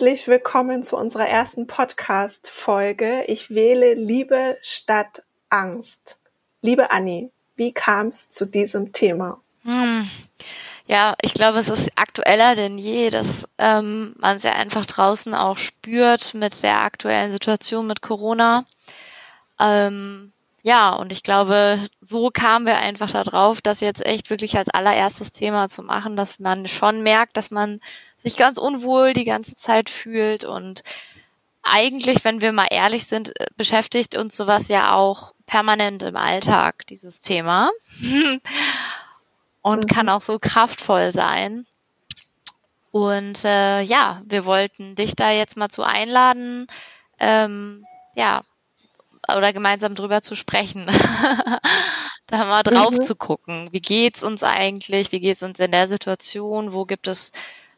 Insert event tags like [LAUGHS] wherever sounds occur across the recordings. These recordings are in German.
Herzlich willkommen zu unserer ersten Podcast-Folge. Ich wähle Liebe statt Angst. Liebe Anni, wie kam es zu diesem Thema? Hm. Ja, ich glaube, es ist aktueller denn je, dass ähm, man es ja einfach draußen auch spürt mit der aktuellen Situation mit Corona. Ähm, ja, und ich glaube, so kamen wir einfach darauf, das jetzt echt wirklich als allererstes Thema zu machen, dass man schon merkt, dass man sich ganz unwohl die ganze Zeit fühlt und eigentlich, wenn wir mal ehrlich sind, äh, beschäftigt uns sowas ja auch permanent im Alltag, dieses Thema. [LAUGHS] und mhm. kann auch so kraftvoll sein. Und äh, ja, wir wollten dich da jetzt mal zu einladen, ähm, ja, oder gemeinsam drüber zu sprechen. [LAUGHS] da mal drauf mhm. zu gucken. Wie geht's uns eigentlich? Wie geht's uns in der Situation? Wo gibt es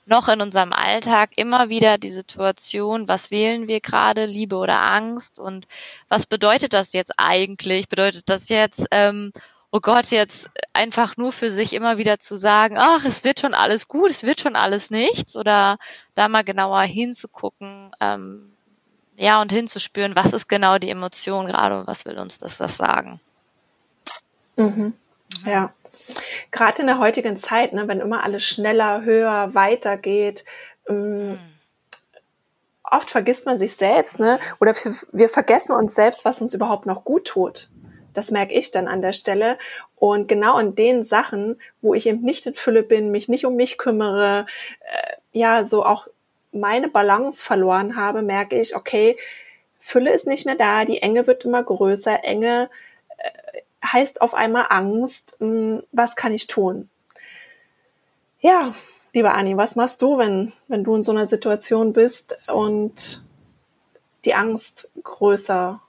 noch in unserem Alltag immer wieder die Situation, was wählen wir gerade, Liebe oder Angst? Und was bedeutet das jetzt eigentlich? Bedeutet das jetzt, ähm, oh Gott, jetzt einfach nur für sich immer wieder zu sagen, ach, es wird schon alles gut, es wird schon alles nichts? Oder da mal genauer hinzugucken, ähm, ja, und hinzuspüren, was ist genau die Emotion gerade und was will uns das, das sagen. Mhm. Ja. Gerade in der heutigen Zeit, ne, wenn immer alles schneller, höher, weiter geht, ähm, mhm. oft vergisst man sich selbst, ne? Oder wir vergessen uns selbst, was uns überhaupt noch gut tut. Das merke ich dann an der Stelle. Und genau in den Sachen, wo ich eben nicht in Fülle bin, mich nicht um mich kümmere, äh, ja, so auch meine Balance verloren habe, merke ich, okay, Fülle ist nicht mehr da, die Enge wird immer größer, Enge äh, heißt auf einmal Angst, mh, hm, was kann ich tun? Ja, lieber Anni, was machst du, wenn, wenn du in so einer Situation bist und die Angst größer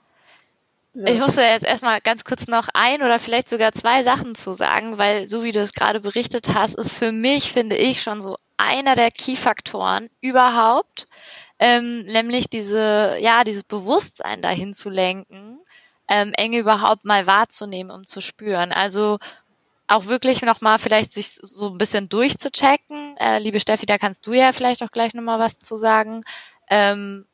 wird? Ich musste jetzt erstmal ganz kurz noch ein oder vielleicht sogar zwei Sachen zu sagen, weil so wie du es gerade berichtet hast, ist für mich, finde ich, schon so einer der Key-Faktoren überhaupt, ähm, nämlich diese, ja, dieses Bewusstsein dahin zu lenken, ähm, Enge überhaupt mal wahrzunehmen, um zu spüren. Also auch wirklich nochmal vielleicht sich so ein bisschen durchzuchecken. Äh, liebe Steffi, da kannst du ja vielleicht auch gleich nochmal was zu sagen. Ähm,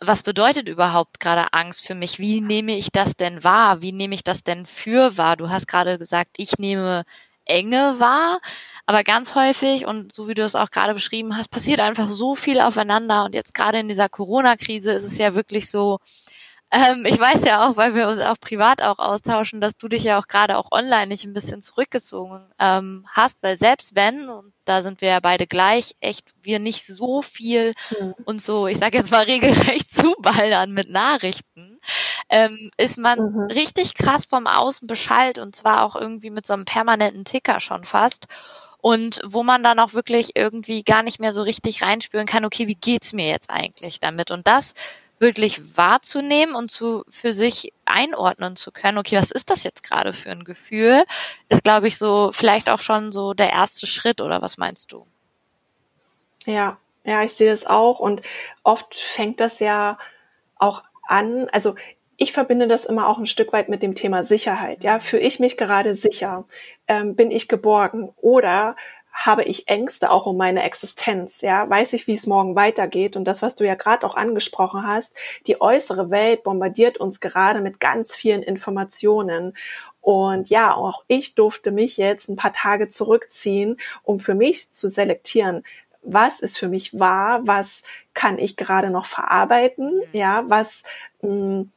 was bedeutet überhaupt gerade Angst für mich? Wie nehme ich das denn wahr? Wie nehme ich das denn für wahr? Du hast gerade gesagt, ich nehme Enge wahr. Aber ganz häufig, und so wie du es auch gerade beschrieben hast, passiert einfach so viel aufeinander. Und jetzt gerade in dieser Corona-Krise ist es ja wirklich so, ähm, ich weiß ja auch, weil wir uns auch privat auch austauschen, dass du dich ja auch gerade auch online nicht ein bisschen zurückgezogen ähm, hast, weil selbst wenn, und da sind wir ja beide gleich, echt wir nicht so viel mhm. und so, ich sage jetzt mal [LAUGHS] regelrecht zuballern mit Nachrichten, ähm, ist man mhm. richtig krass vom Außen beschallt und zwar auch irgendwie mit so einem permanenten Ticker schon fast und wo man dann auch wirklich irgendwie gar nicht mehr so richtig reinspüren kann, okay, wie geht's mir jetzt eigentlich damit? Und das wirklich wahrzunehmen und zu, für sich einordnen zu können, okay, was ist das jetzt gerade für ein Gefühl, ist, glaube ich, so vielleicht auch schon so der erste Schritt, oder was meinst du? Ja, ja, ich sehe das auch und oft fängt das ja auch an, also ich verbinde das immer auch ein Stück weit mit dem Thema Sicherheit. Ja, fühle ich mich gerade sicher? Ähm, bin ich geborgen? Oder habe ich Ängste auch um meine Existenz? Ja, weiß ich, wie es morgen weitergeht? Und das, was du ja gerade auch angesprochen hast, die äußere Welt bombardiert uns gerade mit ganz vielen Informationen. Und ja, auch ich durfte mich jetzt ein paar Tage zurückziehen, um für mich zu selektieren, was ist für mich wahr, was kann ich gerade noch verarbeiten, ja, was mh, hm,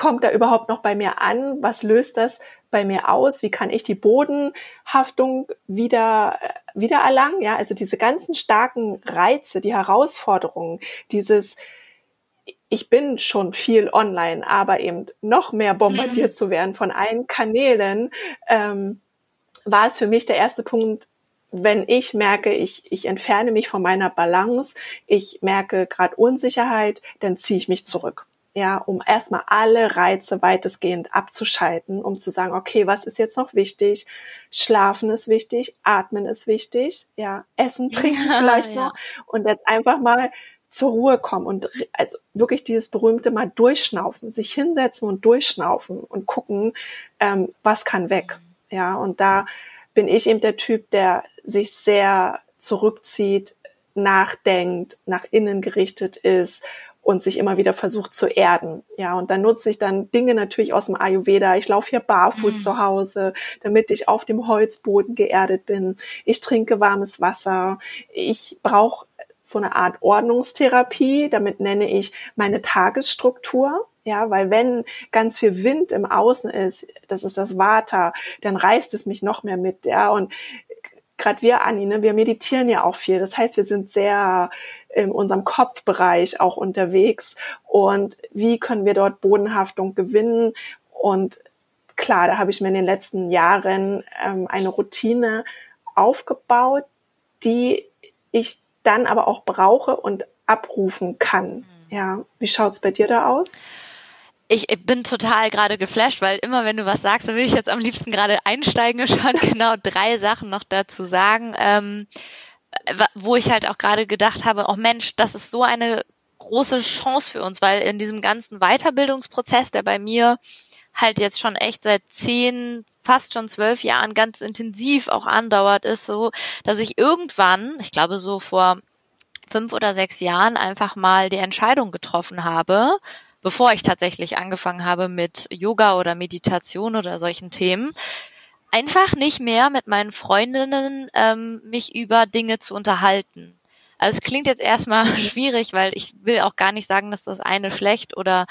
kommt da überhaupt noch bei mir an? Was löst das bei mir aus? Wie kann ich die Bodenhaftung wieder, äh, wieder erlangen? Ja, also diese ganzen starken Reize, die Herausforderungen, dieses, ich bin schon viel online, aber eben noch mehr bombardiert zu werden von allen Kanälen, ähm, war es für mich der erste Punkt, wenn ich merke, ich, ich entferne mich von meiner Balance, ich merke gerade Unsicherheit, dann ziehe ich mich zurück ja, um erstmal alle Reize weitestgehend abzuschalten, um zu sagen, okay, was ist jetzt noch wichtig? Schlafen ist wichtig, atmen ist wichtig, ja, essen, trinken ja, vielleicht ja. noch und jetzt einfach mal zur Ruhe kommen und also wirklich dieses berühmte mal durchschnaufen, sich hinsetzen und durchschnaufen und gucken, ähm, was kann weg, ja, und da bin ich eben der Typ, der sich sehr zurückzieht, nachdenkt, nach innen gerichtet ist und sich immer wieder versucht zu erden. Ja, und dann nutze ich dann Dinge natürlich aus dem Ayurveda. Ich laufe hier barfuß mhm. zu Hause, damit ich auf dem Holzboden geerdet bin. Ich trinke warmes Wasser. Ich brauche so eine Art Ordnungstherapie. Damit nenne ich meine Tagesstruktur. Ja, weil wenn ganz viel Wind im Außen ist, das ist das Vata, dann reißt es mich noch mehr mit. Ja, und gerade wir, Anni, ne, wir meditieren ja auch viel. Das heißt, wir sind sehr in unserem Kopfbereich auch unterwegs. Und wie können wir dort Bodenhaftung gewinnen? Und klar, da habe ich mir in den letzten Jahren ähm, eine Routine aufgebaut, die ich dann aber auch brauche und abrufen kann. Mhm. Ja, wie schaut's bei dir da aus? Ich bin total gerade geflasht, weil immer wenn du was sagst, dann will ich jetzt am liebsten gerade einsteigen und [LAUGHS] schon genau drei Sachen noch dazu sagen, ähm, wo ich halt auch gerade gedacht habe, oh Mensch, das ist so eine große Chance für uns, weil in diesem ganzen Weiterbildungsprozess, der bei mir halt jetzt schon echt seit zehn, fast schon zwölf Jahren ganz intensiv auch andauert, ist so, dass ich irgendwann, ich glaube so vor fünf oder sechs Jahren einfach mal die Entscheidung getroffen habe, bevor ich tatsächlich angefangen habe mit Yoga oder Meditation oder solchen Themen, einfach nicht mehr mit meinen Freundinnen ähm, mich über Dinge zu unterhalten. Also es klingt jetzt erstmal [LAUGHS] schwierig, weil ich will auch gar nicht sagen, dass das eine schlecht oder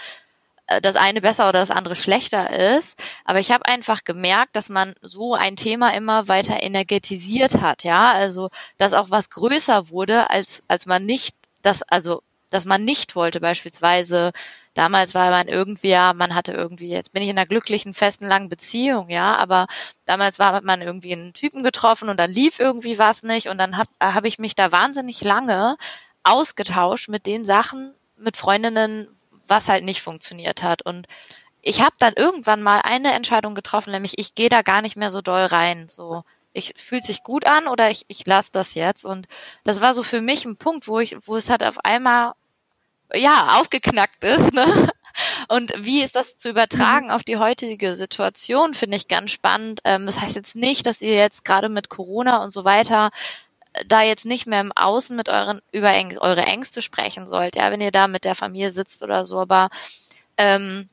äh, das eine besser oder das andere schlechter ist. Aber ich habe einfach gemerkt, dass man so ein Thema immer weiter energetisiert hat, ja. Also, dass auch was größer wurde, als, als man nicht, das, also, dass man nicht wollte, beispielsweise Damals war man irgendwie, ja, man hatte irgendwie, jetzt bin ich in einer glücklichen, festen, langen Beziehung, ja, aber damals war man irgendwie einen Typen getroffen und dann lief irgendwie was nicht und dann habe hab ich mich da wahnsinnig lange ausgetauscht mit den Sachen, mit Freundinnen, was halt nicht funktioniert hat. Und ich habe dann irgendwann mal eine Entscheidung getroffen, nämlich ich gehe da gar nicht mehr so doll rein. So, ich fühlt sich gut an oder ich, ich lasse das jetzt. Und das war so für mich ein Punkt, wo ich, wo es halt auf einmal ja, aufgeknackt ist. Ne? [LAUGHS] Und wie ist das zu übertragen mhm. auf die heutige Situation, finde ich ganz spannend. Ähm, das heißt jetzt nicht, dass ihr jetzt gerade mit Corona und so weiter äh, da jetzt nicht mehr im Außen mit euren über eure Ängste sprechen sollt, ja, wenn ihr da mit der Familie sitzt oder so, aber ähm,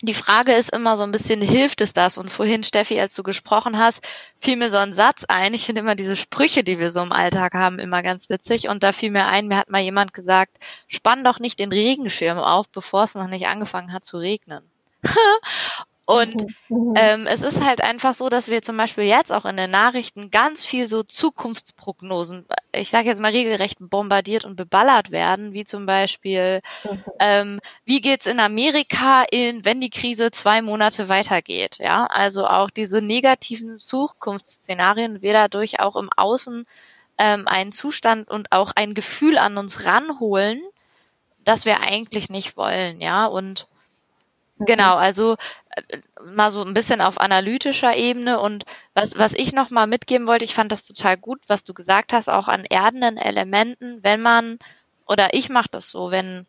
die Frage ist immer so ein bisschen, hilft es das? Und vorhin, Steffi, als du gesprochen hast, fiel mir so ein Satz ein. Ich finde immer diese Sprüche, die wir so im Alltag haben, immer ganz witzig. Und da fiel mir ein, mir hat mal jemand gesagt, spann doch nicht den Regenschirm auf, bevor es noch nicht angefangen hat zu regnen. [LAUGHS] Und mhm. ähm, es ist halt einfach so, dass wir zum Beispiel jetzt auch in den Nachrichten ganz viel so Zukunftsprognosen, ich sage jetzt mal regelrecht bombardiert und beballert werden, wie zum Beispiel, mhm. ähm, wie geht's in Amerika in, wenn die Krise zwei Monate weitergeht, ja? Also auch diese negativen Zukunftsszenarien wir dadurch auch im Außen ähm, einen Zustand und auch ein Gefühl an uns ranholen, das wir eigentlich nicht wollen, ja? Und Genau, mhm. also äh, mal so ein bisschen auf analytischer Ebene und was, was ich noch mal mitgeben wollte, ich fand das total gut, was du gesagt hast, auch an erdenden Elementen, wenn man, oder ich mache das so, wenn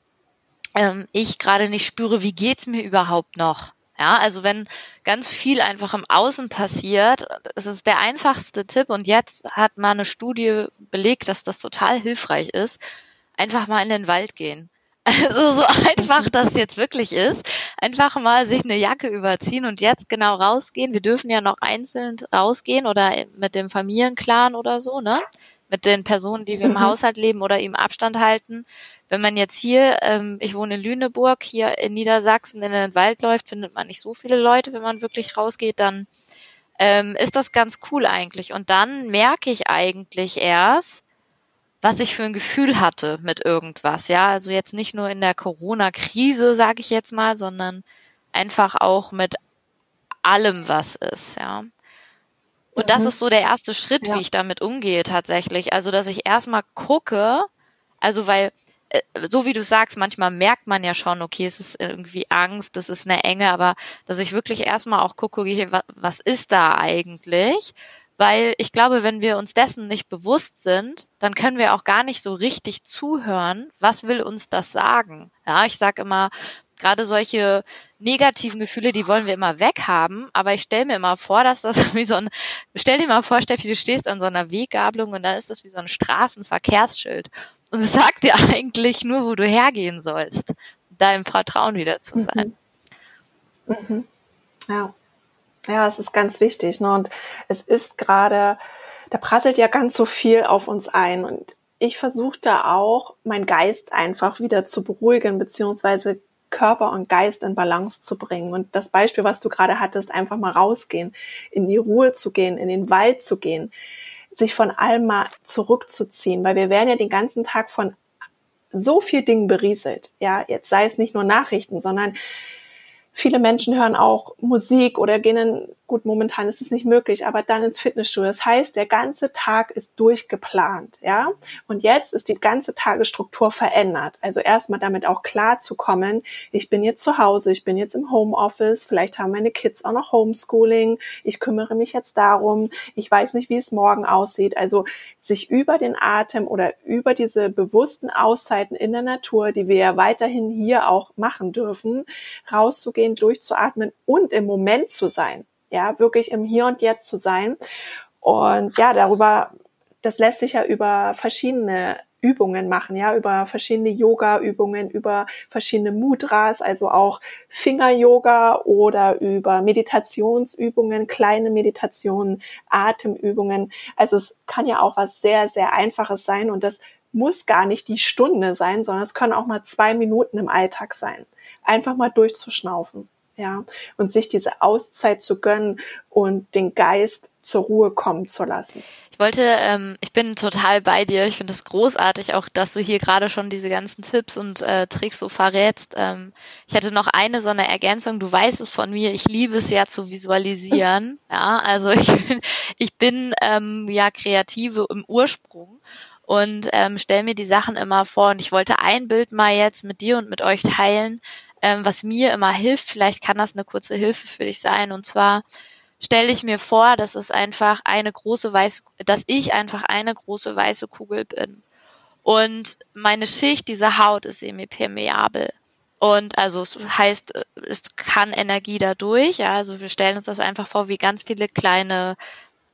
ähm, ich gerade nicht spüre, wie geht's mir überhaupt noch? Ja, also wenn ganz viel einfach im Außen passiert, es ist der einfachste Tipp und jetzt hat mal eine Studie belegt, dass das total hilfreich ist, einfach mal in den Wald gehen. Also so [LAUGHS] einfach das jetzt wirklich ist, einfach mal sich eine Jacke überziehen und jetzt genau rausgehen. Wir dürfen ja noch einzeln rausgehen oder mit dem Familienclan oder so, ne? Mit den Personen, die wir im mhm. Haushalt leben oder ihm Abstand halten. Wenn man jetzt hier, ähm, ich wohne in Lüneburg, hier in Niedersachsen in den Wald läuft, findet man nicht so viele Leute. Wenn man wirklich rausgeht, dann ähm, ist das ganz cool eigentlich. Und dann merke ich eigentlich erst, was ich für ein Gefühl hatte mit irgendwas. Ja, also jetzt nicht nur in der Corona-Krise, sage ich jetzt mal, sondern einfach auch mit allem, was ist. Ja. Und mhm. das ist so der erste Schritt, ja. wie ich damit umgehe tatsächlich. Also, dass ich erstmal gucke, also weil äh, so wie du sagst, manchmal merkt man ja schon, okay, es ist irgendwie Angst, das ist eine Enge, aber dass ich wirklich erstmal auch gucke, was ist da eigentlich? Weil ich glaube, wenn wir uns dessen nicht bewusst sind, dann können wir auch gar nicht so richtig zuhören, was will uns das sagen. Ja, ich sage immer, gerade solche negativen Gefühle, die wollen wir immer weghaben, aber ich stelle mir immer vor, dass das [LAUGHS] wie so ein, stell dir mal vor, Steffi, du stehst an so einer Weggabelung und da ist das wie so ein Straßenverkehrsschild und es sagt dir eigentlich nur, wo du hergehen sollst, da im Vertrauen wieder zu sein. Mhm. Mhm. Ja. Ja, es ist ganz wichtig. Ne? Und es ist gerade, da prasselt ja ganz so viel auf uns ein. Und ich versuche da auch, meinen Geist einfach wieder zu beruhigen, beziehungsweise Körper und Geist in Balance zu bringen. Und das Beispiel, was du gerade hattest, einfach mal rausgehen, in die Ruhe zu gehen, in den Wald zu gehen, sich von allem mal zurückzuziehen, weil wir werden ja den ganzen Tag von so viel Dingen berieselt. Ja, jetzt sei es nicht nur Nachrichten, sondern Viele Menschen hören auch Musik oder gehen in, gut, momentan ist es nicht möglich, aber dann ins Fitnessstudio. Das heißt, der ganze Tag ist durchgeplant, ja. Und jetzt ist die ganze Tagesstruktur verändert. Also erstmal damit auch klar zu kommen, ich bin jetzt zu Hause, ich bin jetzt im Homeoffice, vielleicht haben meine Kids auch noch Homeschooling, ich kümmere mich jetzt darum, ich weiß nicht, wie es morgen aussieht. Also sich über den Atem oder über diese bewussten Auszeiten in der Natur, die wir ja weiterhin hier auch machen dürfen, rauszugehen durchzugehen, durchzuatmen und im Moment zu sein. Ja, wirklich im Hier und Jetzt zu sein. Und ja, darüber, das lässt sich ja über verschiedene Übungen machen, ja, über verschiedene Yoga-Übungen, über verschiedene Mudras, also auch Finger-Yoga oder über Meditationsübungen, kleine Meditationen, Atemübungen. Also es kann ja auch was sehr, sehr Einfaches sein und das muss gar nicht die Stunde sein, sondern es können auch mal zwei Minuten im Alltag sein einfach mal durchzuschnaufen, ja, und sich diese Auszeit zu gönnen und den Geist zur Ruhe kommen zu lassen. Ich wollte, ähm, ich bin total bei dir. Ich finde es großartig, auch dass du hier gerade schon diese ganzen Tipps und äh, Tricks so verrätst. Ähm, ich hatte noch eine so eine Ergänzung. Du weißt es von mir. Ich liebe es ja zu visualisieren. [LAUGHS] ja, also ich bin, ich bin ähm, ja kreative im Ursprung und ähm, stelle mir die Sachen immer vor. Und ich wollte ein Bild mal jetzt mit dir und mit euch teilen, ähm, was mir immer hilft. Vielleicht kann das eine kurze Hilfe für dich sein. Und zwar stelle ich mir vor, dass es einfach eine große weiße, dass ich einfach eine große weiße Kugel bin. Und meine Schicht, diese Haut ist semipermeabel. Und also es heißt, es kann Energie dadurch. Ja, also wir stellen uns das einfach vor wie ganz viele kleine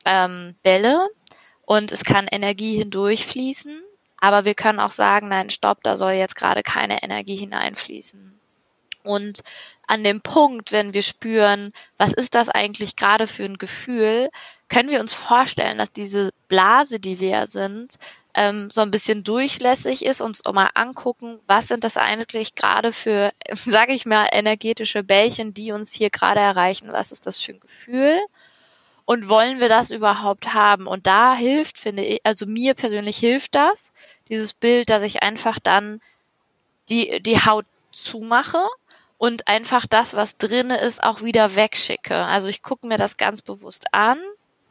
ähm, Bälle. Und es kann Energie hindurchfließen. Aber wir können auch sagen, nein, stopp, da soll jetzt gerade keine Energie hineinfließen. Und an dem Punkt, wenn wir spüren, was ist das eigentlich gerade für ein Gefühl, können wir uns vorstellen, dass diese Blase, die wir sind, ähm, so ein bisschen durchlässig ist, uns mal angucken, was sind das eigentlich gerade für, [LAUGHS] sage ich mal, energetische Bällchen, die uns hier gerade erreichen. Was ist das für ein Gefühl? Und wollen wir das überhaupt haben? Und da hilft, finde ich, also mir persönlich hilft das, dieses Bild, dass ich einfach dann die, die Haut zumache und einfach das, was drinne ist, auch wieder wegschicke. Also ich gucke mir das ganz bewusst an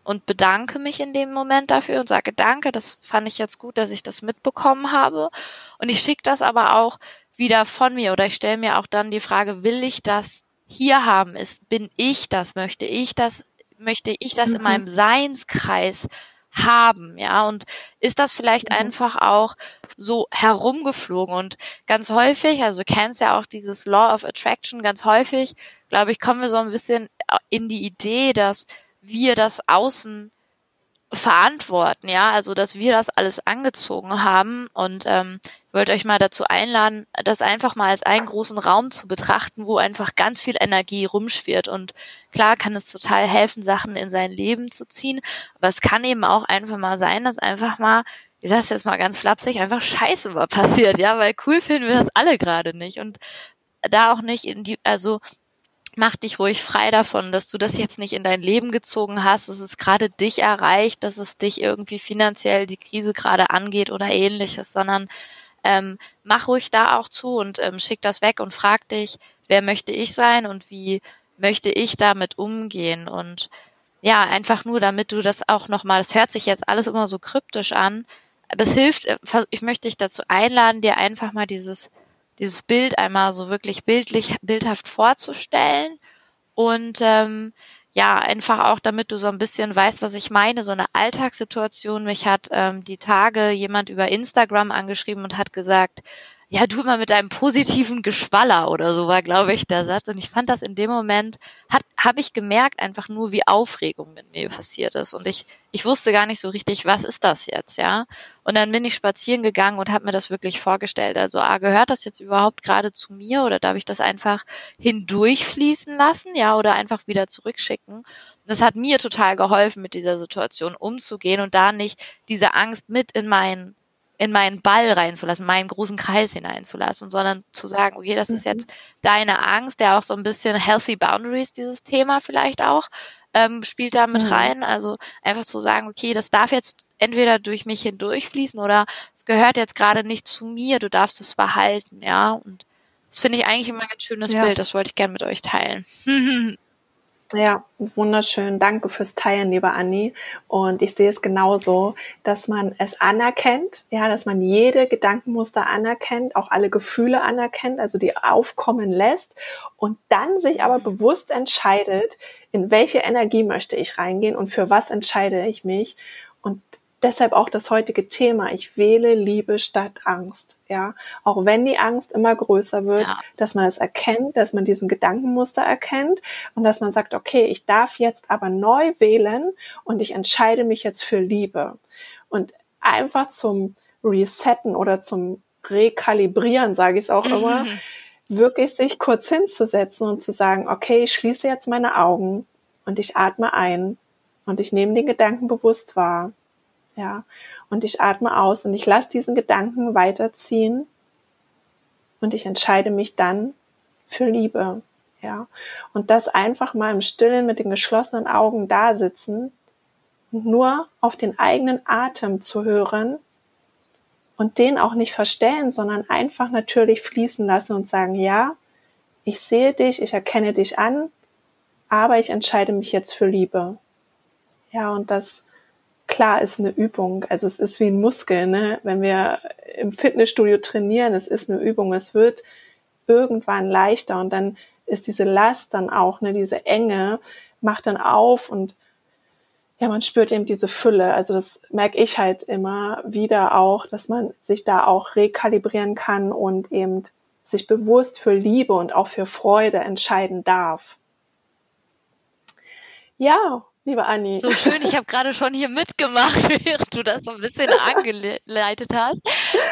und bedanke mich in dem Moment dafür und sage Danke, das fand ich jetzt gut, dass ich das mitbekommen habe. Und ich schicke das aber auch wieder von mir oder ich stelle mir auch dann die Frage, will ich das hier haben? Ist, bin ich das? Möchte ich das? Möchte ich das mhm. in meinem Seinskreis haben, ja, und ist das vielleicht mhm. einfach auch so herumgeflogen und ganz häufig, also du kennst ja auch dieses Law of Attraction, ganz häufig, glaube ich, kommen wir so ein bisschen in die Idee, dass wir das Außen verantworten, ja, also dass wir das alles angezogen haben und ähm, wollte euch mal dazu einladen, das einfach mal als einen großen Raum zu betrachten, wo einfach ganz viel Energie rumschwirrt. Und klar kann es total helfen, Sachen in sein Leben zu ziehen, aber es kann eben auch einfach mal sein, dass einfach mal, ich sag's jetzt mal ganz flapsig, einfach Scheiße mal [LAUGHS] passiert, ja, weil cool finden wir das alle gerade nicht. Und da auch nicht in die, also mach dich ruhig frei davon, dass du das jetzt nicht in dein Leben gezogen hast, dass es gerade dich erreicht, dass es dich irgendwie finanziell die Krise gerade angeht oder ähnliches, sondern ähm, mach ruhig da auch zu und ähm, schick das weg und frag dich, wer möchte ich sein und wie möchte ich damit umgehen? Und ja, einfach nur, damit du das auch nochmal, das hört sich jetzt alles immer so kryptisch an, das hilft, äh, ich möchte dich dazu einladen, dir einfach mal dieses dieses Bild einmal so wirklich bildlich, bildhaft vorzustellen und ähm, ja, einfach auch, damit du so ein bisschen weißt, was ich meine, so eine Alltagssituation. Mich hat ähm, die Tage jemand über Instagram angeschrieben und hat gesagt, ja, du immer mit deinem positiven Geschwaller oder so war, glaube ich, der Satz. Und ich fand das in dem Moment, hat, habe ich gemerkt einfach nur, wie Aufregung mit mir passiert ist. Und ich, ich wusste gar nicht so richtig, was ist das jetzt, ja. Und dann bin ich spazieren gegangen und habe mir das wirklich vorgestellt. Also, ah, gehört das jetzt überhaupt gerade zu mir oder darf ich das einfach hindurchfließen lassen, ja, oder einfach wieder zurückschicken? Das hat mir total geholfen, mit dieser Situation umzugehen und da nicht diese Angst mit in meinen in meinen Ball reinzulassen, meinen großen Kreis hineinzulassen, sondern zu sagen, okay, das ist mhm. jetzt deine Angst, der auch so ein bisschen Healthy Boundaries, dieses Thema vielleicht auch, ähm, spielt da mit mhm. rein. Also einfach zu sagen, okay, das darf jetzt entweder durch mich hindurchfließen oder es gehört jetzt gerade nicht zu mir, du darfst es verhalten, ja. Und das finde ich eigentlich immer ein ganz schönes ja. Bild, das wollte ich gerne mit euch teilen. [LAUGHS] Ja, wunderschön. Danke fürs Teilen, liebe Anni. Und ich sehe es genauso, dass man es anerkennt, ja, dass man jede Gedankenmuster anerkennt, auch alle Gefühle anerkennt, also die aufkommen lässt und dann sich aber bewusst entscheidet, in welche Energie möchte ich reingehen und für was entscheide ich mich. Und deshalb auch das heutige Thema. Ich wähle Liebe statt Angst. Ja, auch wenn die Angst immer größer wird, ja. dass man es erkennt, dass man diesen Gedankenmuster erkennt und dass man sagt, okay, ich darf jetzt aber neu wählen und ich entscheide mich jetzt für Liebe. Und einfach zum Resetten oder zum Rekalibrieren, sage ich es auch immer, mhm. wirklich sich kurz hinzusetzen und zu sagen, okay, ich schließe jetzt meine Augen und ich atme ein und ich nehme den Gedanken bewusst wahr ja. Und ich atme aus und ich lasse diesen Gedanken weiterziehen und ich entscheide mich dann für Liebe, ja. Und das einfach mal im Stillen mit den geschlossenen Augen da sitzen und nur auf den eigenen Atem zu hören und den auch nicht verstellen, sondern einfach natürlich fließen lassen und sagen, ja, ich sehe dich, ich erkenne dich an, aber ich entscheide mich jetzt für Liebe. Ja, und das klar ist eine Übung. Also es ist wie ein Muskel, ne? Wenn wir im Fitnessstudio trainieren, es ist eine Übung. Es wird irgendwann leichter und dann ist diese Last dann auch, ne, diese Enge macht dann auf und ja, man spürt eben diese Fülle. Also das merke ich halt immer wieder auch, dass man sich da auch rekalibrieren kann und eben sich bewusst für Liebe und auch für Freude entscheiden darf. Ja, liebe Anni. So schön, ich habe gerade schon hier mitgemacht, [LAUGHS] während du das so ein bisschen [LAUGHS] angeleitet hast.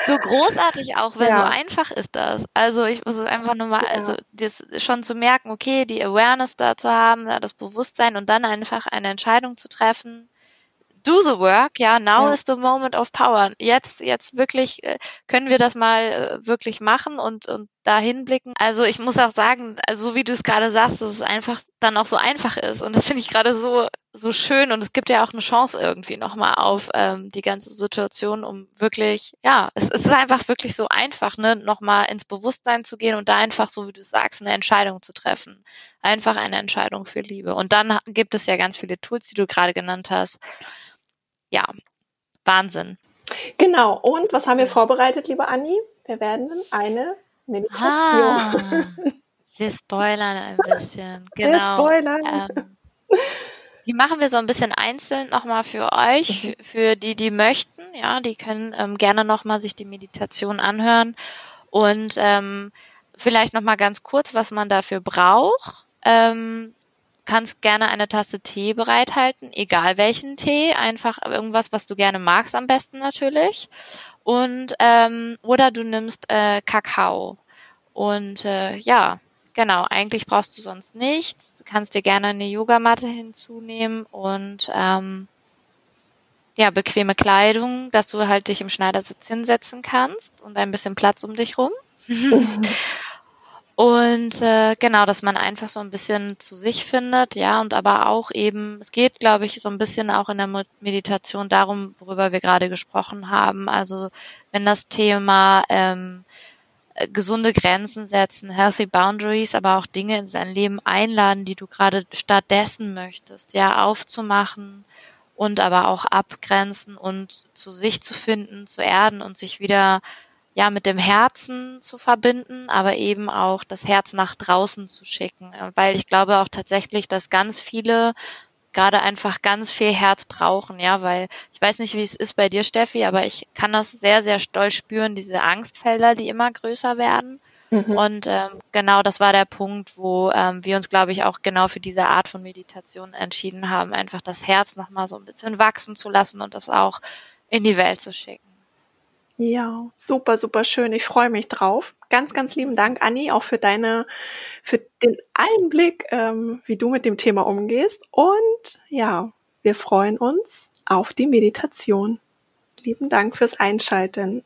So großartig auch, weil ja. so einfach ist das. Also ich muss es einfach nur mal, ja. also das schon zu merken, okay, die Awareness da zu haben, das Bewusstsein und dann einfach eine Entscheidung zu treffen, do the work, ja, now ja. is the moment of power. Jetzt, jetzt wirklich äh, können wir das mal äh, wirklich machen und, und dahin blicken. Also ich muss auch sagen, also so wie du es gerade sagst, dass es einfach dann auch so einfach ist. Und das finde ich gerade so, so schön. Und es gibt ja auch eine Chance irgendwie nochmal auf ähm, die ganze Situation, um wirklich, ja, es, es ist einfach wirklich so einfach, ne, nochmal ins Bewusstsein zu gehen und da einfach, so wie du sagst, eine Entscheidung zu treffen. Einfach eine Entscheidung für Liebe. Und dann gibt es ja ganz viele Tools, die du gerade genannt hast ja, Wahnsinn. Genau. Und was haben wir vorbereitet, liebe Anni? Wir werden eine Meditation. Ah, wir spoilern ein bisschen. [LAUGHS] Genau. Wir spoilern. Ähm, die machen wir so ein bisschen einzeln nochmal für euch, mhm. für die, die möchten. Ja, die können ähm, gerne nochmal sich die Meditation anhören und ähm, vielleicht nochmal ganz kurz, was man dafür braucht. Ähm, kannst gerne eine Tasse Tee bereithalten, egal welchen Tee, einfach irgendwas, was du gerne magst, am besten natürlich. Und ähm, oder du nimmst äh, Kakao. Und äh, ja, genau, eigentlich brauchst du sonst nichts. Du kannst dir gerne eine Yogamatte hinzunehmen und ähm, ja, bequeme Kleidung, dass du halt dich im Schneidersitz hinsetzen kannst und ein bisschen Platz um dich rum. [LAUGHS] [LAUGHS] Und äh, genau, dass man einfach so ein bisschen zu sich findet, ja, und aber auch eben, es geht, glaube ich, so ein bisschen auch in der Meditation darum, worüber wir gerade gesprochen haben. Also wenn das Thema ähm, äh, gesunde Grenzen setzen, healthy boundaries, aber auch Dinge in sein Leben einladen, die du gerade stattdessen möchtest, ja, aufzumachen und aber auch abgrenzen und zu sich zu finden, zu erden und sich wieder ja mit dem Herzen zu verbinden, aber eben auch das Herz nach draußen zu schicken, weil ich glaube auch tatsächlich, dass ganz viele gerade einfach ganz viel Herz brauchen, ja, weil ich weiß nicht, wie es ist bei dir, Steffi, aber ich kann das sehr, sehr stolz spüren, diese Angstfelder, die immer größer werden. Mhm. Und ähm, genau das war der Punkt, wo ähm, wir uns, glaube ich, auch genau für diese Art von Meditation entschieden haben, einfach das Herz nochmal so ein bisschen wachsen zu lassen und das auch in die Welt zu schicken. Ja, super, super schön. Ich freue mich drauf. Ganz, ganz lieben Dank, Anni, auch für deine, für den Einblick, ähm, wie du mit dem Thema umgehst. Und ja, wir freuen uns auf die Meditation. Lieben Dank fürs Einschalten.